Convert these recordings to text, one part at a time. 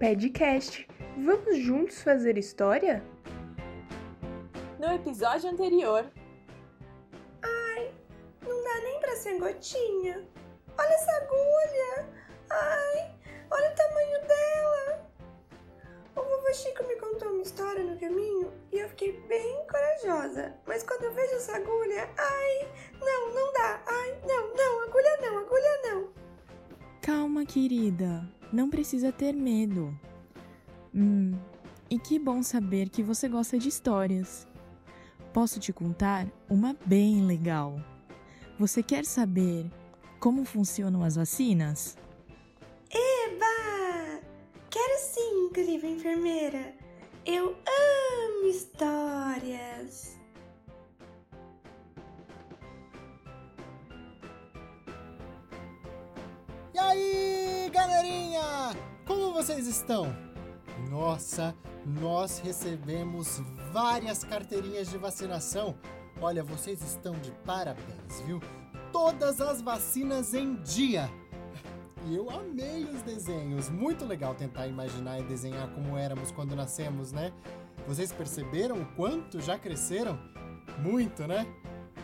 Podcast. Vamos juntos fazer história? No episódio anterior. Ai, não dá nem pra ser gotinha. Olha essa agulha. Ai, olha o tamanho dela. O vovô Chico me contou uma história no caminho e eu fiquei bem corajosa. Mas quando eu vejo essa agulha, ai, não, não dá. Ai, não, não, agulha não, agulha não. Calma, querida. Não precisa ter medo. Hum, e que bom saber que você gosta de histórias. Posso te contar uma bem legal. Você quer saber como funcionam as vacinas? Eba! Quero sim, incrível enfermeira. Eu amo histórias. Como vocês estão? Nossa, nós recebemos várias carteirinhas de vacinação. Olha, vocês estão de parabéns, viu? Todas as vacinas em dia. E eu amei os desenhos. Muito legal tentar imaginar e desenhar como éramos quando nascemos, né? Vocês perceberam o quanto já cresceram? Muito, né?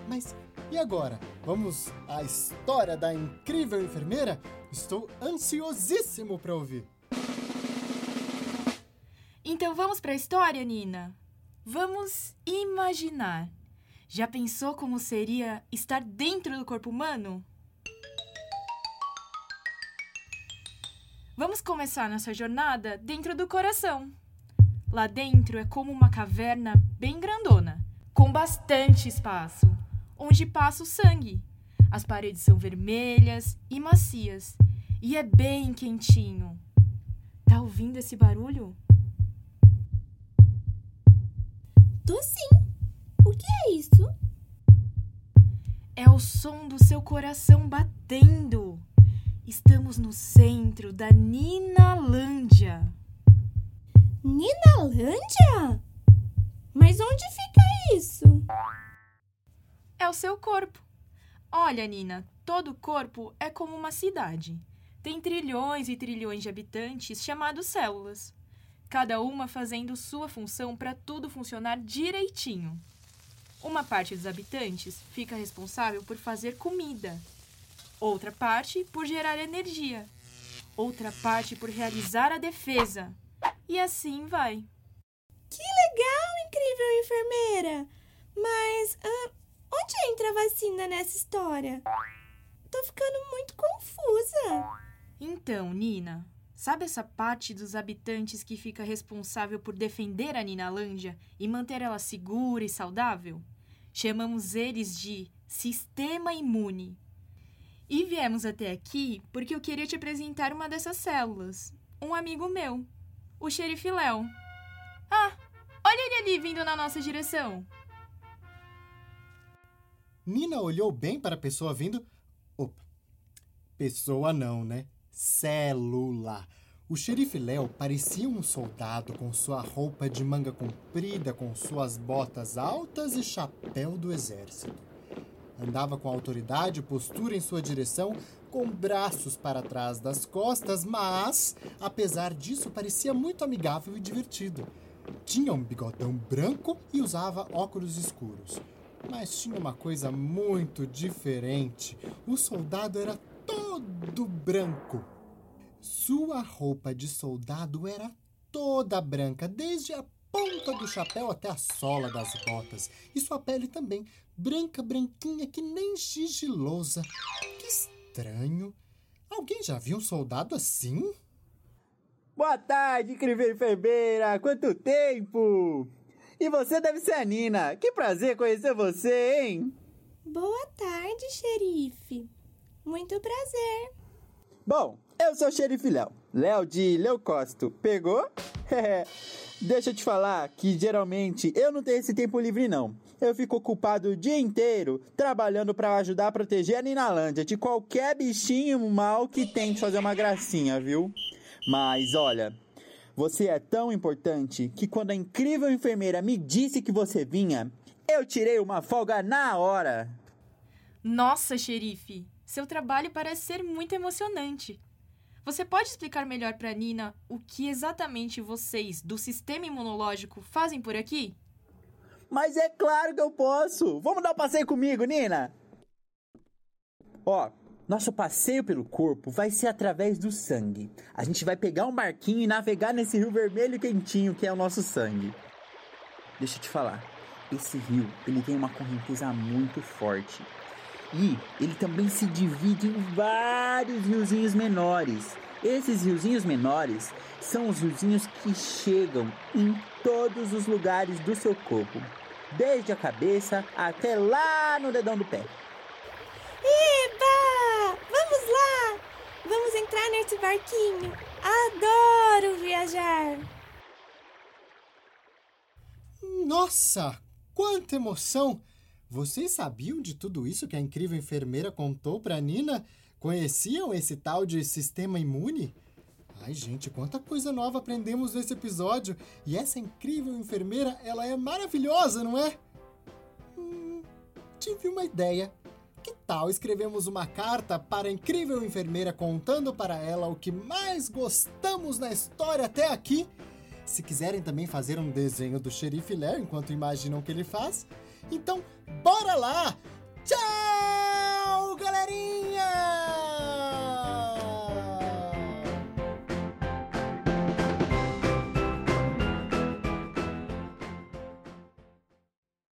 Mas e agora? Vamos à história da incrível enfermeira? Estou ansiosíssimo para ouvir. Então vamos para a história, Nina? Vamos imaginar. Já pensou como seria estar dentro do corpo humano? Vamos começar nossa jornada dentro do coração. Lá dentro é como uma caverna bem grandona, com bastante espaço, onde passa o sangue. As paredes são vermelhas e macias, e é bem quentinho. Tá ouvindo esse barulho? Tô sim. O que é isso? É o som do seu coração batendo. Estamos no centro da Ninalândia. Ninalândia? Mas onde fica isso? É o seu corpo. Olha, Nina, todo corpo é como uma cidade. Tem trilhões e trilhões de habitantes chamados células, cada uma fazendo sua função para tudo funcionar direitinho. Uma parte dos habitantes fica responsável por fazer comida, outra parte por gerar energia, outra parte por realizar a defesa. E assim vai. Que legal, incrível enfermeira! Mas ah, onde entra a vacina nessa história? Tô ficando muito confusa. Então, Nina, sabe essa parte dos habitantes que fica responsável por defender a Ninalândia e manter ela segura e saudável? Chamamos eles de sistema imune. E viemos até aqui porque eu queria te apresentar uma dessas células. Um amigo meu, o xerife Léo. Ah, olha ele ali vindo na nossa direção. Nina olhou bem para a pessoa vindo. Opa, pessoa não, né? Célula. O xerife Léo parecia um soldado com sua roupa de manga comprida, com suas botas altas e chapéu do exército. Andava com autoridade e postura em sua direção, com braços para trás das costas, mas, apesar disso, parecia muito amigável e divertido. Tinha um bigodão branco e usava óculos escuros. Mas tinha uma coisa muito diferente. O soldado era todo branco. Sua roupa de soldado era toda branca, desde a ponta do chapéu até a sola das botas. E sua pele também, branca, branquinha, que nem gigilosa. Que estranho. Alguém já viu um soldado assim? Boa tarde, incrível enfermeira! Quanto tempo! E você deve ser a Nina. Que prazer conhecer você, hein? Boa tarde, xerife. Muito prazer. Bom, eu sou o xerife Léo. Léo de Leucócito. Pegou? Deixa eu te falar que geralmente eu não tenho esse tempo livre, não. Eu fico ocupado o dia inteiro trabalhando para ajudar a proteger a Ninalândia de qualquer bichinho mal que tente fazer uma gracinha, viu? Mas olha, você é tão importante que quando a incrível enfermeira me disse que você vinha, eu tirei uma folga na hora. Nossa, xerife, seu trabalho parece ser muito emocionante. Você pode explicar melhor para Nina o que exatamente vocês do sistema imunológico fazem por aqui? Mas é claro que eu posso! Vamos dar um passeio comigo, Nina? Ó, nosso passeio pelo corpo vai ser através do sangue. A gente vai pegar um barquinho e navegar nesse rio vermelho quentinho que é o nosso sangue. Deixa eu te falar, esse rio ele tem uma correnteza muito forte. E ele também se divide em vários riozinhos menores. Esses riozinhos menores são os riozinhos que chegam em todos os lugares do seu corpo, desde a cabeça até lá no dedão do pé. Eba! Vamos lá! Vamos entrar nesse barquinho. Adoro viajar. Nossa, quanta emoção! Vocês sabiam de tudo isso que a incrível enfermeira contou pra Nina? Conheciam esse tal de sistema imune? Ai, gente, quanta coisa nova aprendemos nesse episódio! E essa incrível enfermeira, ela é maravilhosa, não é? Hum, tive uma ideia. Que tal escrevemos uma carta para a incrível enfermeira contando para ela o que mais gostamos na história até aqui? Se quiserem também fazer um desenho do xerife Léo enquanto imaginam o que ele faz, então bora lá! Tchau!